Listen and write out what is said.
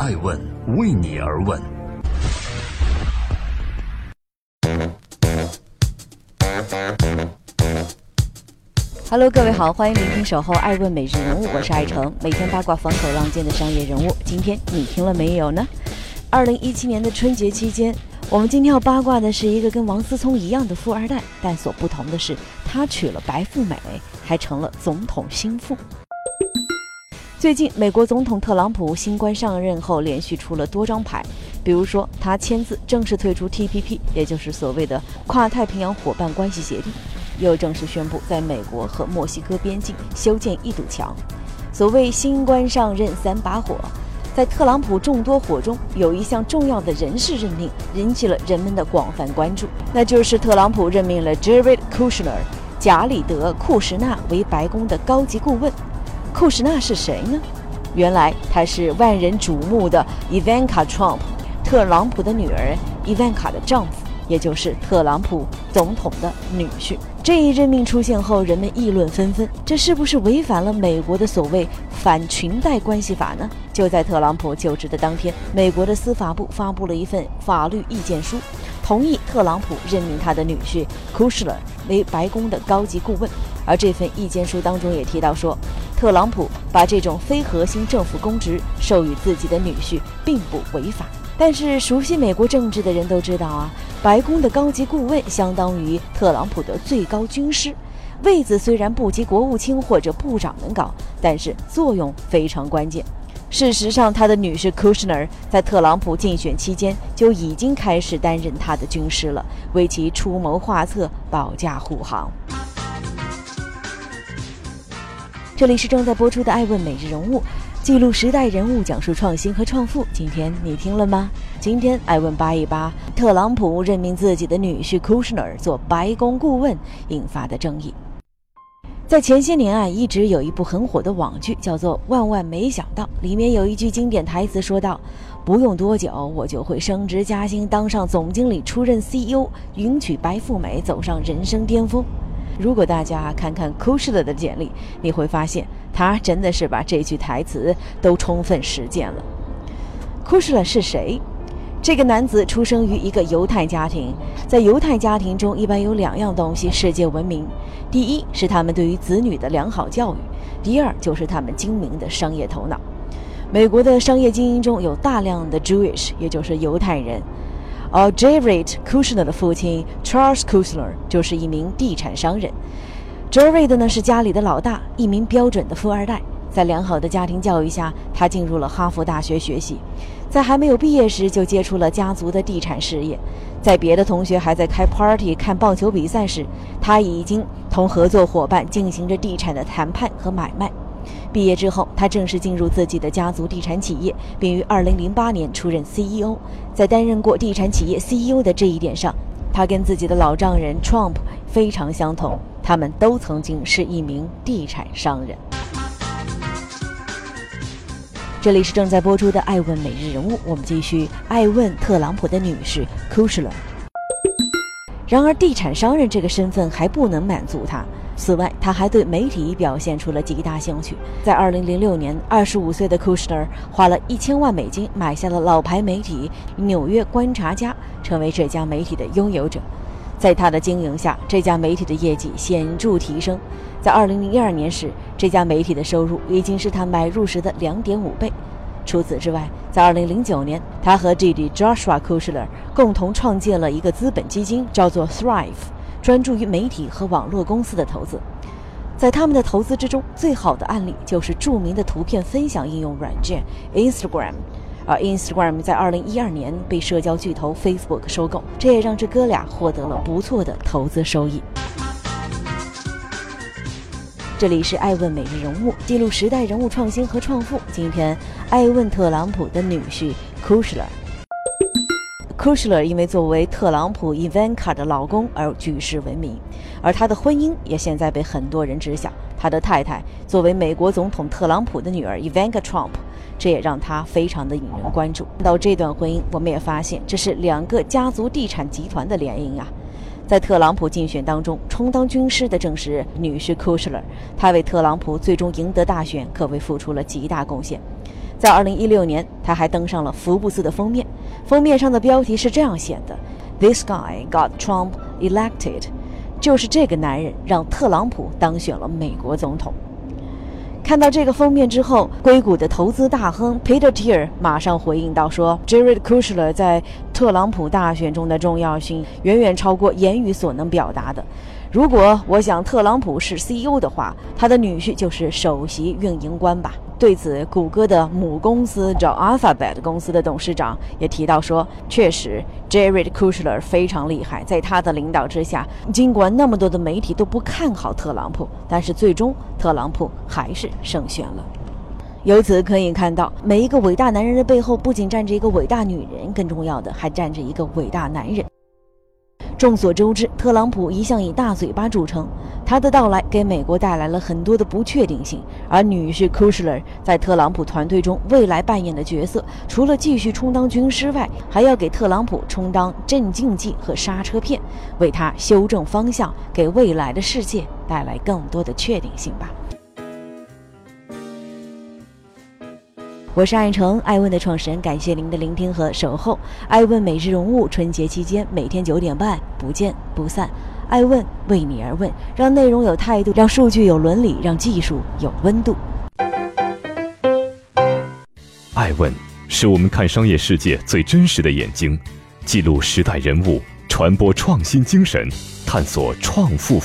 爱问为你而问。Hello，各位好，欢迎聆听《守候爱问每日人物》，我是爱成，每天八卦风口浪尖的商业人物。今天你听了没有呢？二零一七年的春节期间，我们今天要八卦的是一个跟王思聪一样的富二代，但所不同的是，他娶了白富美，还成了总统心腹。最近，美国总统特朗普新官上任后，连续出了多张牌，比如说他签字正式退出 TPP，也就是所谓的跨太平洋伙伴关系协定。又正式宣布，在美国和墨西哥边境修建一堵墙。所谓新官上任三把火，在特朗普众多火中，有一项重要的人事任命引起了人们的广泛关注，那就是特朗普任命了 Jared Kushner 贾里德·库什纳为白宫的高级顾问。库什纳是谁呢？原来他是万人瞩目的 Ivanka Trump，特朗普的女儿 Ivanka 的丈夫。也就是特朗普总统的女婿，这一任命出现后，人们议论纷纷，这是不是违反了美国的所谓反裙带关系法呢？就在特朗普就职的当天，美国的司法部发布了一份法律意见书，同意特朗普任命他的女婿 Kushner 为白宫的高级顾问。而这份意见书当中也提到说，特朗普把这种非核心政府公职授予自己的女婿，并不违法。但是熟悉美国政治的人都知道啊，白宫的高级顾问相当于特朗普的最高军师，位子虽然不及国务卿或者部长能高，但是作用非常关键。事实上，他的女婿 Kushner 在特朗普竞选期间就已经开始担任他的军师了，为其出谋划策、保驾护航。这里是正在播出的《爱问每日人物》。记录时代人物，讲述创新和创富。今天你听了吗？今天艾问扒一扒，特朗普任命自己的女婿 Kushner 做白宫顾问引发的争议。在前些年啊，一直有一部很火的网剧，叫做《万万没想到》，里面有一句经典台词说道：“不用多久，我就会升职加薪，当上总经理，出任 CEO，迎娶白富美，走上人生巅峰。”如果大家看看 Kushner 的简历，你会发现他真的是把这句台词都充分实践了。Kushner 是谁？这个男子出生于一个犹太家庭，在犹太家庭中一般有两样东西世界闻名：第一是他们对于子女的良好教育，第二就是他们精明的商业头脑。美国的商业精英中有大量的 Jewish，也就是犹太人。而 Jared Kushner 的父亲 Charles Kushner 就是一名地产商人。Jared 呢是家里的老大，一名标准的富二代。在良好的家庭教育下，他进入了哈佛大学学习。在还没有毕业时，就接触了家族的地产事业。在别的同学还在开 party 看棒球比赛时，他已经同合作伙伴进行着地产的谈判和买卖。毕业之后，他正式进入自己的家族地产企业，并于2008年出任 CEO。在担任过地产企业 CEO 的这一点上，他跟自己的老丈人 Trump 非常相同，他们都曾经是一名地产商人。这里是正在播出的《爱问每日人物》，我们继续爱问特朗普的女士 Kushler。然而，地产商人这个身份还不能满足他。此外，他还对媒体表现出了极大兴趣。在2006年，25岁的 Kushner 花了一千万美金买下了老牌媒体《纽约观察家》，成为这家媒体的拥有者。在他的经营下，这家媒体的业绩显著提升。在2002年时，这家媒体的收入已经是他买入时的2.5倍。除此之外，在2009年，他和弟弟 Joshua Kushner 共同创建了一个资本基金，叫做 Thrive。专注于媒体和网络公司的投资，在他们的投资之中，最好的案例就是著名的图片分享应用软件 Instagram。而 Instagram 在2012年被社交巨头 Facebook 收购，这也让这哥俩获得了不错的投资收益。这里是爱问每日人物，记录时代人物创新和创富。今天，爱问特朗普的女婿 Kushner。Kushner 因为作为特朗普 Ivanka 的老公而举世闻名，而他的婚姻也现在被很多人知晓。他的太太作为美国总统特朗普的女儿 Ivanka Trump，这也让他非常的引人关注。到这段婚姻，我们也发现这是两个家族地产集团的联姻啊。在特朗普竞选当中，充当军师的正是女婿 Kushner，他为特朗普最终赢得大选可谓付出了极大贡献。在二零一六年，他还登上了福布斯的封面，封面上的标题是这样写的：“This guy got Trump elected。”就是这个男人让特朗普当选了美国总统。看到这个封面之后，硅谷的投资大亨 Peter Thiel 马上回应道：“说 Jared Kushner 在特朗普大选中的重要性远远超过言语所能表达的。如果我想特朗普是 CEO 的话，他的女婿就是首席运营官吧。”对此，谷歌的母公司叫 Alphabet 公司的董事长也提到说：“确实，Jared Kushner 非常厉害，在他的领导之下，尽管那么多的媒体都不看好特朗普，但是最终特朗普还是胜选了。由此可以看到，每一个伟大男人的背后，不仅站着一个伟大女人，更重要的还站着一个伟大男人。”众所周知，特朗普一向以大嘴巴著称，他的到来给美国带来了很多的不确定性。而女婿 Kushner 在特朗普团队中未来扮演的角色，除了继续充当军师外，还要给特朗普充当镇静剂和刹车片，为他修正方向，给未来的世界带来更多的确定性吧。我是爱成爱问的创始人，感谢您的聆听和守候。爱问每日人物，春节期间每天九点半不见不散。爱问为你而问，让内容有态度，让数据有伦理，让技术有温度。爱问是我们看商业世界最真实的眼睛，记录时代人物，传播创新精神，探索创富。